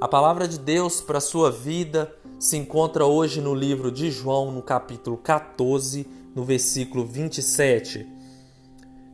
A palavra de Deus para a sua vida se encontra hoje no livro de João, no capítulo 14, no versículo 27.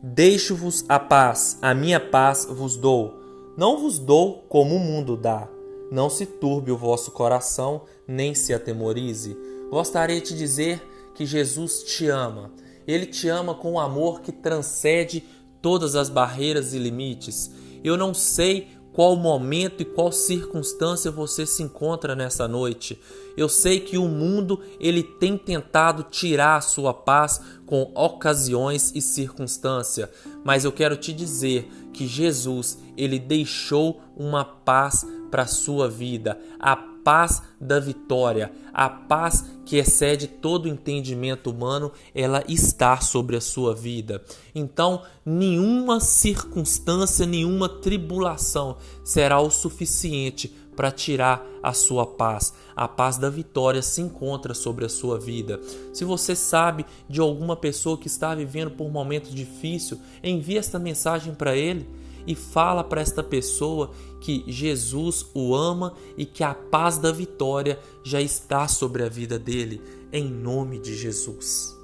Deixo-vos a paz, a minha paz vos dou. Não vos dou como o mundo dá. Não se turbe o vosso coração, nem se atemorize. Gostaria de dizer que Jesus te ama. Ele te ama com um amor que transcende todas as barreiras e limites. Eu não sei qual momento e qual circunstância você se encontra nessa noite. Eu sei que o mundo ele tem tentado tirar a sua paz com ocasiões e circunstância, mas eu quero te dizer que Jesus, ele deixou uma paz para a sua vida, a paz da vitória, a paz que excede todo entendimento humano, ela está sobre a sua vida. Então, nenhuma circunstância, nenhuma tribulação será o suficiente para tirar a sua paz. A paz da vitória se encontra sobre a sua vida. Se você sabe de alguma pessoa que está vivendo por um momento difícil, envie esta mensagem para ele e fala para esta pessoa que Jesus o ama e que a paz da vitória já está sobre a vida dele, em nome de Jesus.